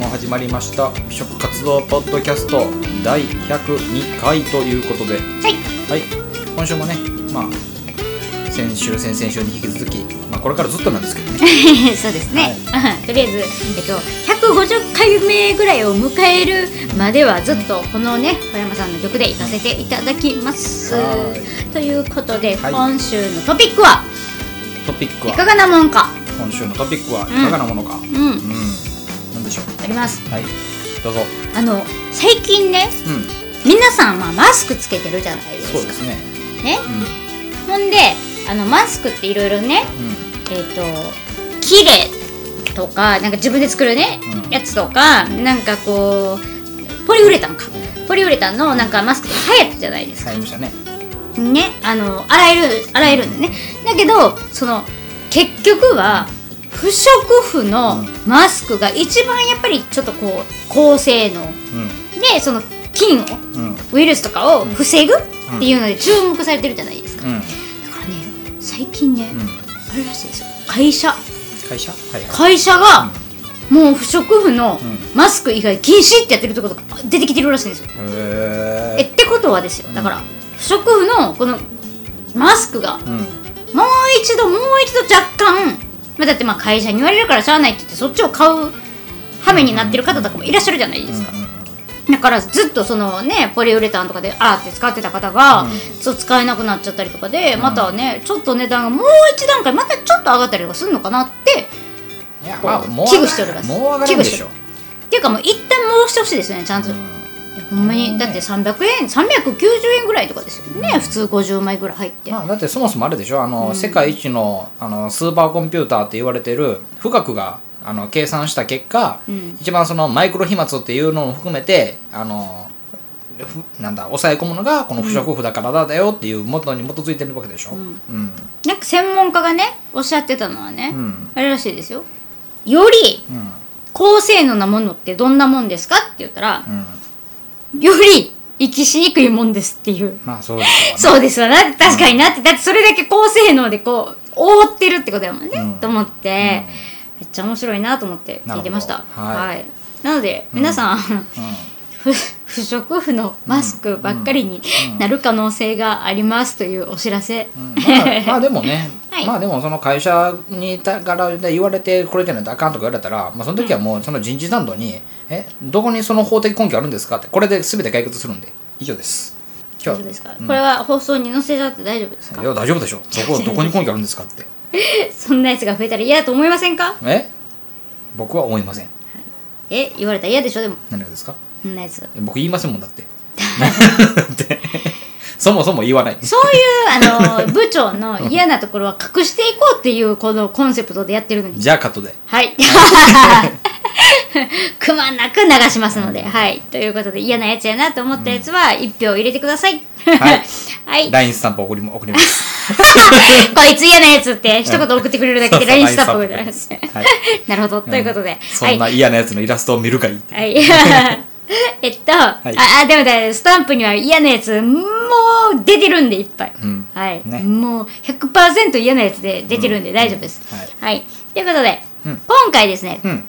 も始まりました。美食活動ポッドキャスト第102回ということで。はい。はい。今週もねまあ先週先々週に引き続き、まあ、これからずっとなんですけどね。そうですね、うん とりあえず、えっと、150回目ぐらいを迎えるまではずっとこのね小山さんの曲で行かせていただきます。はということで、はい。今週のトピックはトピックは？いかがなもんか。今週のトピックはいかがなものか。うん、うんります。はい。どうぞ。あの最近ねうん。皆さんはマスクつけてるじゃないですか。そうですね。ね。うん。ほんであのマスクっていろいろねうん。えっ、と綺麗とかなんか自分で作るね、うん。やつとかなんかこうポリウレタンか。ポリウレタンのなんかマスクとか流行ったじゃないですか。買いましたね。ね。あの洗える洗えるんでね。だけどその結局は不織布のマスクが一番やっぱりちょっとこう高性能。うん。でその菌をうん。ウイルスとかを防ぐっていうので注目されてるじゃないですか、うん。だからね最近ね、うん。あれらしいですよ。会社。会社？はいはい。会社がもう不織布のうん。マスク以外禁止ってやってるところとか出てきてるらしいんですよ。へええってことはですよ。だから不織布のこのマスクがうん。もう一度もう一度若干、まあ、だってまあ会社に言われるからしゃあないって言ってそっちを買う羽目になってる方とかもいらっしゃるじゃないですか。だからずっとそのねポリウレタンとかで洗って使ってた方が、うん。そう使えなくなっちゃったりとかでまたねちょっと値段がもう一段階またちょっと上がったりとかするのかなって危惧しております。もう上がるんでしょ。っていうかもう一旦戻してほしいですよねちゃんと、いやほんまにだって300円390円ぐらいとかですよね、普通50枚ぐらい入って、まあ、だってそもそもあれでしょ。あの、世界一のあのスーパーコンピューターって言われてる富岳があの計算した結果、うん。一番そのマイクロ飛沫っていうのも含めてあのふなんだ抑え込むのがこの不織布だからだよっていう元に基づいてるわけでしょ、うん。うん。なんか専門家がねおっしゃってたのはね、うん。あれらしいですよ。より高性能なものってどんなもんですかって言ったら、より息しにくいもんですっていう。まあそうですよね。そうですよね。確かになって。だってそれだけ高性能でこう覆ってるってことだもんね、うん。と思って、めっちゃ面白いなと思って聞いてました。なるほど。はい。なので皆さん、不不織布のマスクばっかりになる可能性がありますというお知らせ、うんまあ、まあでもね、はい。まあでもその会社にいたからで言われてこれじゃないとあかんとか言われたら、まあ、その時はもうその人事担当に「えどこにその法的根拠あるんですか?」ってこれで全て解決するんで以上です。今日大丈夫ですか、これは放送に載せちゃって大丈夫ですか？いや大丈夫でしょ。そこどこに根拠あるんですかって。そんなやつが増えたら嫌だと思いませんか？え？僕は思いません。え言われたら嫌でしょ？でも。何がですか？そんなやつ僕言いませんもんだって。そもそも言わない。そういうあの部長の嫌なところは隠していこうっていうこのコンセプトでやってるのに。じゃあカットで。はい。くまなく流しますので、はい。ということで嫌なやつやなと思ったやつは一票入れてください。はい。はい、LINE スタンプ送りも送ります。こいつ嫌なやつって一言送ってくれるだけで LINE スタンプ送ってます。はい。なるほど。ということで、そんな嫌なやつのイラストを見るがいいはい。えっと、あ、い。あ、でもだ、スタンプには嫌なやつ、もう出てるんで、いっぱい。うん。はい。ね。もう100%嫌なやつで出てるんで大丈夫です。はい。はい。ということで、うん。今回ですね、うん。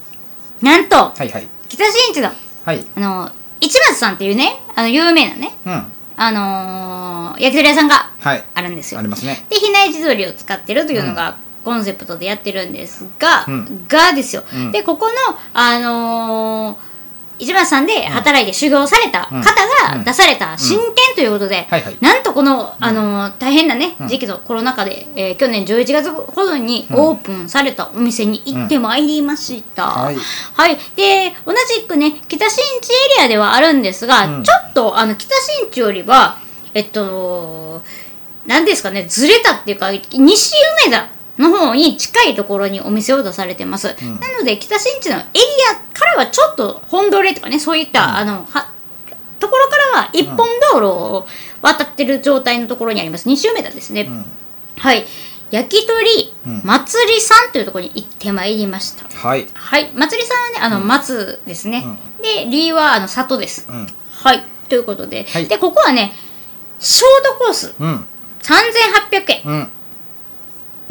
なんと、はいはい。北新地の、はい。あの、市松さんっていうね、あの、有名なね、うん。あのー焼き鳥屋さんがはい。あるんですよ。あり。ますね。で、比内地鶏を使ってるというのが、コンセプトでやってるんですが、うん。がですよ、うん。でここのあのー市松さんで働いて修行された方うん。が出された新店ということで、なんとこの、あのー大変なねうん。時期のコロナ禍で、えー去年11月ほどにオープンされたお店に行ってまいりました、うんはい。はい、で同じくね北新地エリアではあるんですが、うん。ちょっとあの北新地よりはえっと何ですかねずれたっていうか西梅田の方に近いところにお店を出されてます、なので北新地のエリアからはちょっと本通りとかねそういった、あのはところからは一本道路を渡ってる状態のところにあります。西梅田ですね、ん。はい。焼き鳥うん。祭りさんというところに行ってまいりました、はい。はい、祭りさんはね、あの、松ですね。で、リーは、あの、里です。うん。はい、ということで、はい。で、ここはね、ショートコース、うん。3800うん。円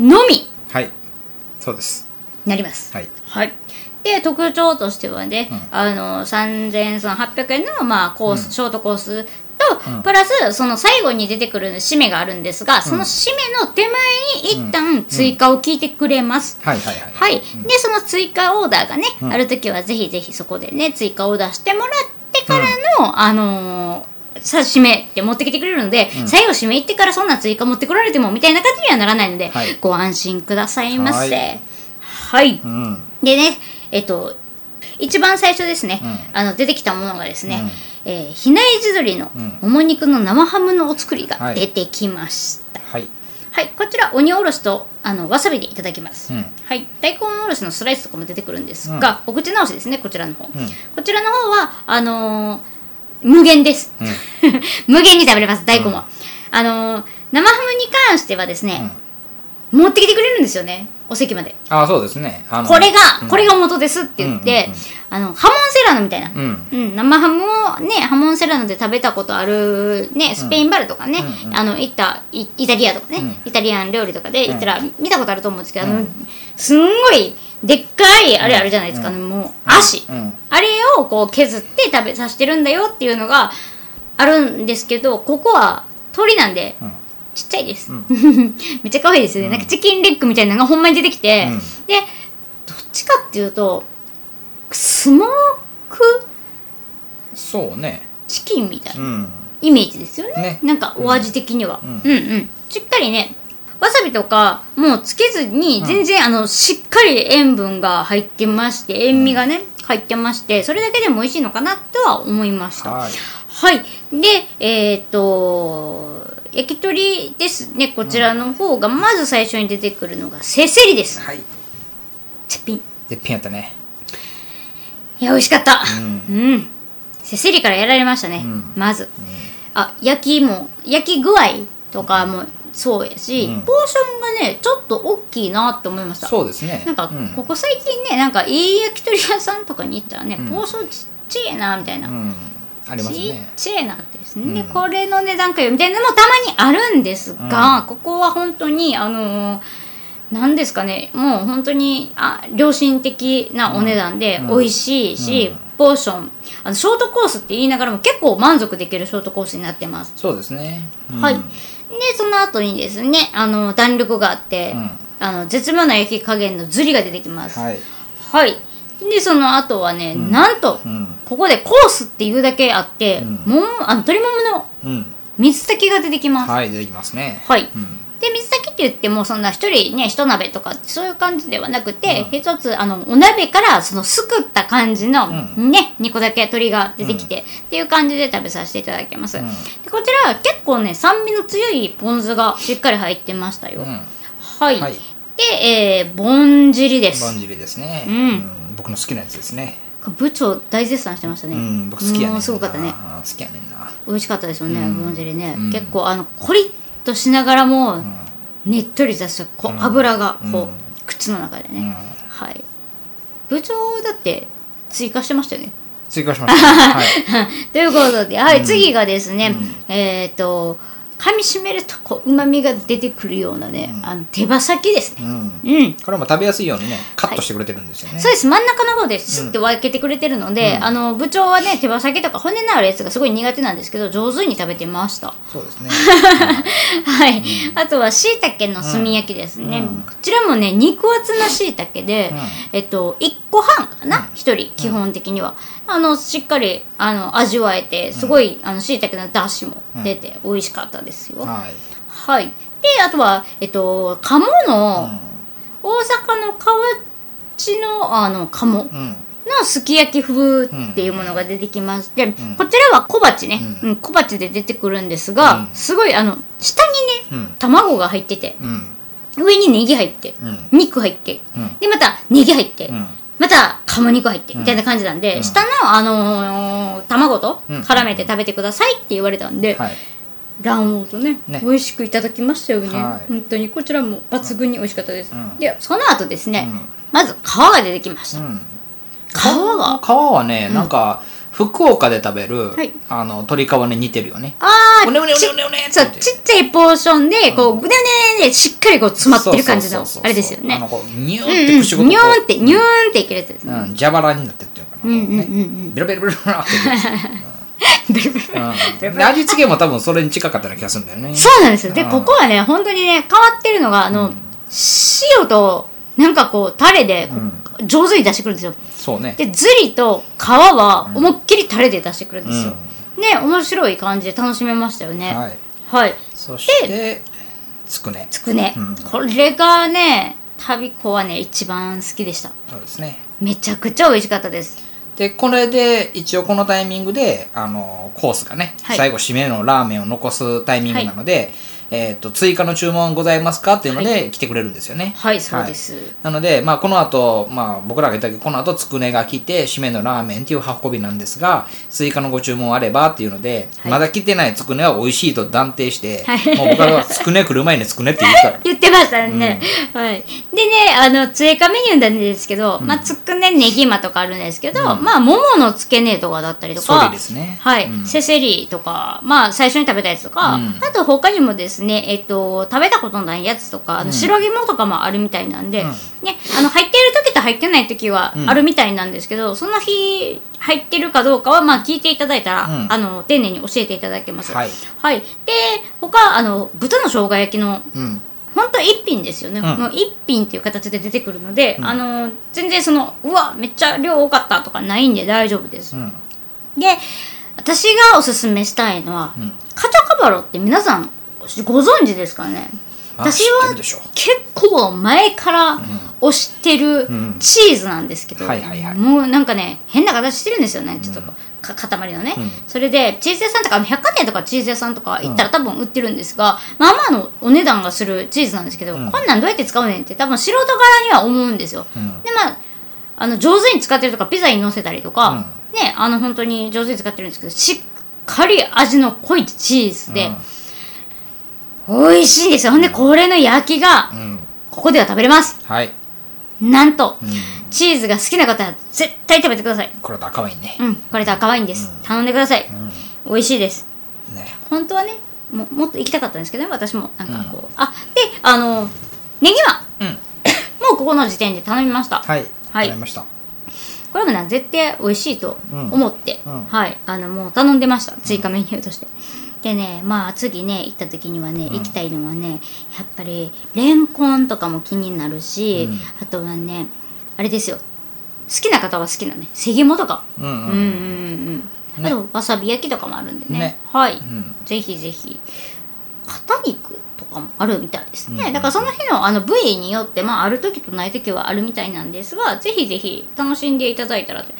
のみ。はい。そうです。なります。はい。はい。で特徴としてはね、うん。あの3800円の、まあ、コース、うん。ショートコースと、うん。プラスその最後に出てくる締めがあるんですが、その締めの手前に一旦追加を聞いてくれます。はいはいはい。はい、でその追加オーダーがね、うん。ある時はぜひぜひそこでね追加オーダーしてもらってからの、あのーさ締めって持ってきてくれるので、うん。最後締め行ってからそんな追加持ってこられてもみたいな感じにはならないので、はい。ご安心くださいませ。ははい。い、うん。でねえっと一番最初ですね、うあの出てきたものがですね、うん。えー比内地鶏のうん。もも肉の生ハムのお作りがはい。出てきました。はい。はい、こちら鬼おろしとあのわさびでいただきます。うん。はい、大根おろしのスライスとかも出てくるんですが、お口直しですね、こちらの方。うん。こちらの方はあのー無限です。うん 無限に食べれます、大根は。あのー生ハムに関してはですね、持ってきてくれるんですよね、お席まで。あそうですね。これが、うん。これが元ですって言って、あのハモンセラーノみたいな。うん。うん、生ハムをねハモンセラーノで食べたことあるねスペインバルとかね、うんうん。あの行ったイイタリアとかね、うん。イタリアン料理とかで行ったら見たことあると思うんですけど、あのうんすんごいでっかいあれあるじゃないですか、うん。もう足、うん。あれをこう削って食べさせてるんだよっていうのがあるんですけどここは鳥なんでうんちっちゃいです、うん。めっちゃ可愛いですよね、なんかチキンレッグみたいなのがほんまに出てきて、うん。でどっちかっていうとスモーク？そうね。チキンみたいなうん。イメージですよね。ね。なんかお味的には、ううん。ん、うん。しっかりねわさびとかもうつけずに全然、あのしっかり塩分が入ってまして塩味がね、入ってましてそれだけでも美味しいのかなとは思いました。はい。はい。でえっ、と焼き鳥ですねこちらの方がまず最初に出てくるのがせせりです。はい。絶品。絶品やったね。いや美味しかった。うん。うん。せせりからやられましたね、うん。まず。あ焼きも焼き具合とかもそうやし、うん。ポーションがねちょっと大きいなって思いました。そうですね。なんかうん。ここ最近ねなんかいい焼き鳥屋さんとかに行ったらね、うん。ポーションちっちゃいなみたいな、うんありますちっねちゃいなってですね、うん。これの値段かよみたいなのもたまにあるんですが、ここは本当にあのーなんですかね。もう本当にあ良心的なお値段でうん。美味しいし、うん。ポーション。あのショートコースって言いながらも結構満足できるショートコースになってます、そうですね。うん。はい。でその後にですねあの弾力があって、うん。あの絶妙な焼き加減のズリが出てきます。はい。はい。でその後はね、ん。なんとうんここでコースっていうだけあって、うん。ももあの鶏もものうん。水炊きが出てきます。はい出てきますね。はい。うん。で水炊きって言ってもそんな一人ね一鍋とかそういう感じではなくて、うん。一つあのお鍋からそのすくった感じの、うね2個だけ鶏が出てきて、っていう感じで食べさせていただきます。うん。でこちらは結構ね酸味の強いポン酢がしっかり入ってましたよ。うん。はい。はい。で、えー、ぼんじりです。ぼんじりですね。うん。僕の好きなやつですね部長大絶賛してましたね。うん僕好きやねんすごかったね。うん好きやねんな。美味しかったですよね、うん。ぼんじりね、うん。結構あのコリッとしながらも、うん。ねっとりとしたこううん。油がこう、うん口の中でね、うん。はい。部長だって追加してましたよね。追加しましたはい。ということで、はい、次がですね、うん。えっ、と噛みしめるとこうまみが出てくるようなね、うん。あの手羽先ですね。うん。うん。これも食べやすいようにねカットしてくれてるんですよね。そうです。真ん中の方でシュッて分けてくれてるので、うん。あの部長はね手羽先とか骨のあるやつがすごい苦手なんですけど上手に食べてましたそうですね。はい、あとはしいたけの炭焼きですね、うん。こちらもね肉厚なしいたけで、うん。えっと1個半かな、うん。1人基本的には、あのしっかりあの味わえてすごい、あのしいたけのだしも出て美味しかったですよ、はい。はい。であとはえっと鴨の、大阪の河内のあの鴨うん。うんのすき焼き風っていうものが出てきまして、ん。こちらは小鉢ね、ううん小鉢で出てくるんですが、うん。すごいあの下にねうん。卵が入っててうん。上にネギ入ってうん。肉入ってうん。でまたネギ入って、うんまた鴨肉入ってうん。みたいな感じなんで、うん。下の、あのー卵とうん。絡めて食べてくださいって言われたんで、はい。卵黄とねね。美味しくいただきましたよね、はい。本当にこちらも抜群に美味しかったです、うん。でその後ですね、うん。まず皮が出てきました、うん。皮が？皮はねなんか福岡で食べるはい。あの鶏皮に似てるよね。ああうねうねうねちうねうねってそう。言ってちっちゃいポーションでこうぐねうねうねでしっかりこう詰まってる感じのそうそうそうそうあれですよね。あのこうニューうんうんって口ごとニューンってニューンっていけるやつですね。うん、蛇腹になってるっていうのかな、うんうんうんねうん。ベロベロベロベロって言ってベルベルうん。で味付けも多分それに近かったような気がするんだよね。そうなんですよ。でうん。ここはね本当にね変わってるのがあの塩となんかこうタレでこう上手に出してくるんですよそうね。でズリと皮は思いっきりタレで出してくるんですよ、ね面白い感じで楽しめましたよね。はい。はい。そしてつくね。つくね、うん。これがね旅子はね一番好きでした。そうですね。めちゃくちゃ美味しかったです。でこれで一応このタイミングであのコースがね、はい最後締めのラーメンを残すタイミングなので、えー、と追加の注文ございますかっていうので来てくれるんですよね。はいそうです、なので、まあ、この後、まあ、僕らが言ったけどこの後つくねが来て締めのラーメンっていう運びなんですが追加のご注文あればっていうので、はい。まだ来てないつくねは美味しいと断定して、はい。もう僕らはつくね来る前につくねって言った 言ってましたね、はい。でねあの追加メニューなんですけど、まあつくねねぎまとかあるんですけど、まあもものつけねとかだったりとかそれですね。はい、うん。セセリとかまあ最初に食べたやつとか、うん。あと他にもですねえっと食べたことないやつとかあの白肝とかもあるみたいなんで、うん。ねあの入っている時と入ってない時はうん。あるみたいなんですけど、その日入ってるかどうかはまあ聞いていただいたら、うん。あの丁寧に教えていただけます。はい。はい、で他あの豚の生姜焼きのうん。本当一品ですよね、ん。もう一品っていう形で出てくるので、あの全然そのうわめっちゃ量多かったとかないんで大丈夫です、うん。で私がおすすめしたいのは、ん。カチャカバロって皆さんご存知ですかね？まあ私は結構前から推してるんチーズなんですけど、もうなんかね変な形してるんですよね。ちょっと塊のね、うん。それでチーズ屋さんとか百貨店とかチーズ屋さんとか行ったら多分売ってるんですが、まあまあのお値段がするチーズなんですけど、ん。こんなんどうやって使うねんって多分素人柄には思うんですよ、ん。でまああの上手に使ってるとかピザに乗せたりとか、ねあの本当に上手に使ってるんですけどしっかり味の濃いチーズで、美味しいんですよ。ほんでこれの焼きがここでは食べれます。はい、なんと、うん、チーズが好きな方は絶対食べてください。これだ赤ワインね。うんこれで赤ワインです、頼んでください、美味しいです。ね。本当はねももっと行きたかったんですけどね私もなんかこう、あであのネギはうん。もうここの時点で頼みました、はい。はい。わかりました。これもね絶対美味しいと思って、はい。あのもう頼んでました。追加メニューとして、でねまあ次ね行った時にはね、行きたいのはねやっぱりレンコンとかも気になるし、うん。あとはねあれですよ。好きな方は好きなね。セギモとか。うんうんうん。うんうんあとわさび焼きとかもあるんでね。ね。はい、ん。ぜひぜひ。肩肉とかもあるみたいですね、うんだからその日のあの部位によって、まあ、ある時とない時はあるみたいなんですがぜひぜひ楽しんでいただいたらと。で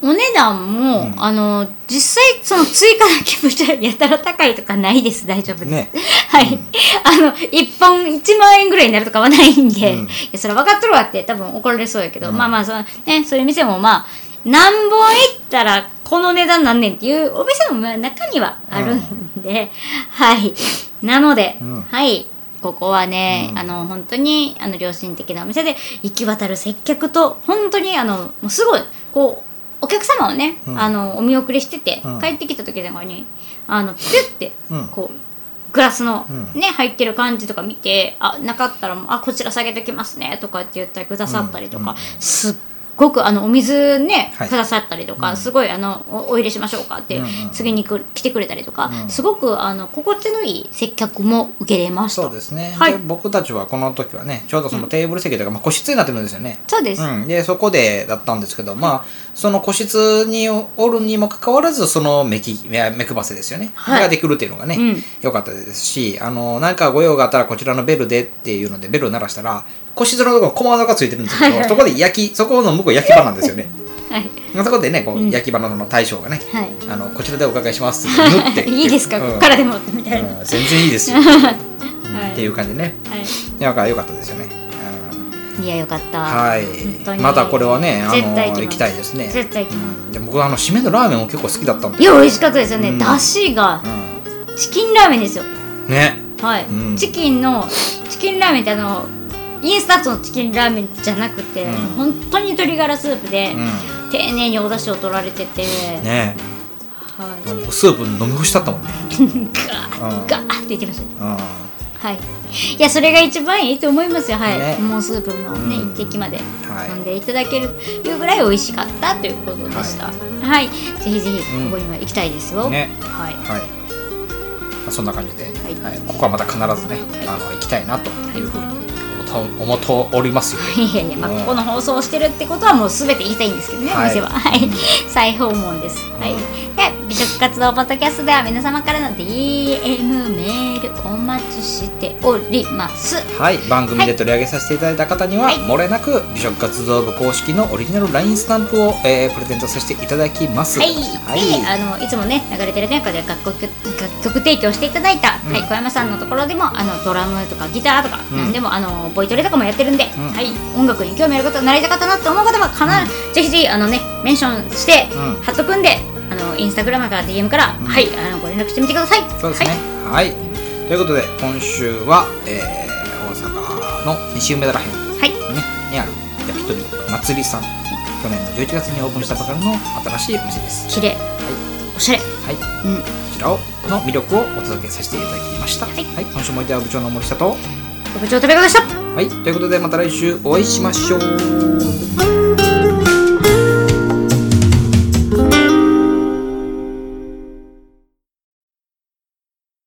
お値段も、あの実際その追加だけぶちゃやたら高いとかないです。大丈夫です、ね。はい、あの1本1万円ぐらいになるとかはないんで、うん。いやそれ分かっとるわって多分怒られそうやけど、まあまあその、ね、そういう店もまあ何本行ったらこの値段なんねんっていうお店もまあ中にはあるんで、はい。なので、うん。はい。ここはね、あの本当にあの良心的なお店で行き渡る接客と本当にあのもうすごいこうお客様をね、うん。あのお見送りしてて、うん。帰ってきた時とかにあのピュッてうん。こうグラスのうん。ね、入ってる感じとか見てあなかったらもうあこちら下げてきますねとかって言ったりくださったりとか、すっごくあのお水ね、はい。くださったりとか、すごいあのおお入れしましょうかって、うんうん次にく来てくれたりとか、うん。すごくあの心地のいい接客も受けれました。そうですね、はい。で僕たちはこの時はねちょうどそのテーブル席というか、まあ、個室になってるんですよね。そうです、うん、でそこでだったんですけど、まあ、その個室におるにもかかわらずその目き目目配せですよね、はい。ができるっていうのがね、うん。良かったですしあの何かご用があったらこちらのベルでっていうのでベルを鳴らしたら個室のところに小窓がついてるんですけど、はいはい。そこで焼きそこの向こう焼き場なんですよね。はい。そこでねこう、焼き場のその大将がね、はい。あのこちらでお伺いしますって縫って いいですか、うん。ここからでもみたいな、うん全然いいですよ、はい。っていう感じでね。はい。なんか良かったですよね、うん。いやよかった。はい。またこれはねあの行きたいですね。絶対行きます、うん。で僕あの締めのラーメンも結構好きだったんで。いや美味しかったですよね、うん。だしがうチキンラーメンですよ。んね。はい、うん。チキンのチキンラーメンってあのインスタントのチキンラーメンじゃなくて、うん。本当に鶏ガラスープで、う丁寧にお出汁を取られてて、んね。はい。僕スープ飲み干したったもんね。ガーガーって言ってました。うん。はい。いやそれが一番いいと思いますよ。はい、ね。もうスープのね、うん。一滴まではい。飲んでいただけるというぐらい美味しかったということでした。はい、ぜひぜひうん。ここには行きたいですよ、ね。はい。はい、まあ、そんな感じで、い。はい。ここはまた必ずね、はい。あの行きたいなというふうに思と思っておりますよ、いやいや、まあ、うん。ここの放送をしてるってことはもうすべて言いたいんですけどね、はい。お店は。はい。再訪問です。はい。で、美食活動ポッドキャストでは皆様からの DM メールお待ちしております。はい、番組で取り上げさせていただいた方には、はい。漏れなく美食活動部公式のオリジナル LINE スタンプを、えープレゼントさせていただきます。はい、はい。であのいつもね流れてる中で楽曲楽曲提供していただいた、うん。はい、小山さんのところでもあのドラムとかギターとか、うん。何でもあのボイトレとかもやってるんで、ん。はい、音楽に興味ある方習いたかったなと思う方は必ず、ぜひぜひあのねメンションして、うん。貼っとくんであのインスタグラムから DM から、ん。はい。あのご連絡してみてください。そうですね。はい。ということで、今週は、えー大阪の西梅田らへん、ね、はい、にある焼き鳥祭りさん。去年の11月にオープンしたばかりの新しいお店です。綺麗。はおしゃれ。い。はい。こうん。ちらをの魅力をお届けさせていただきました。はい。今週もいた部長の森下と、部長食べ方でしたはい。ということで、また来週お会いしましょう。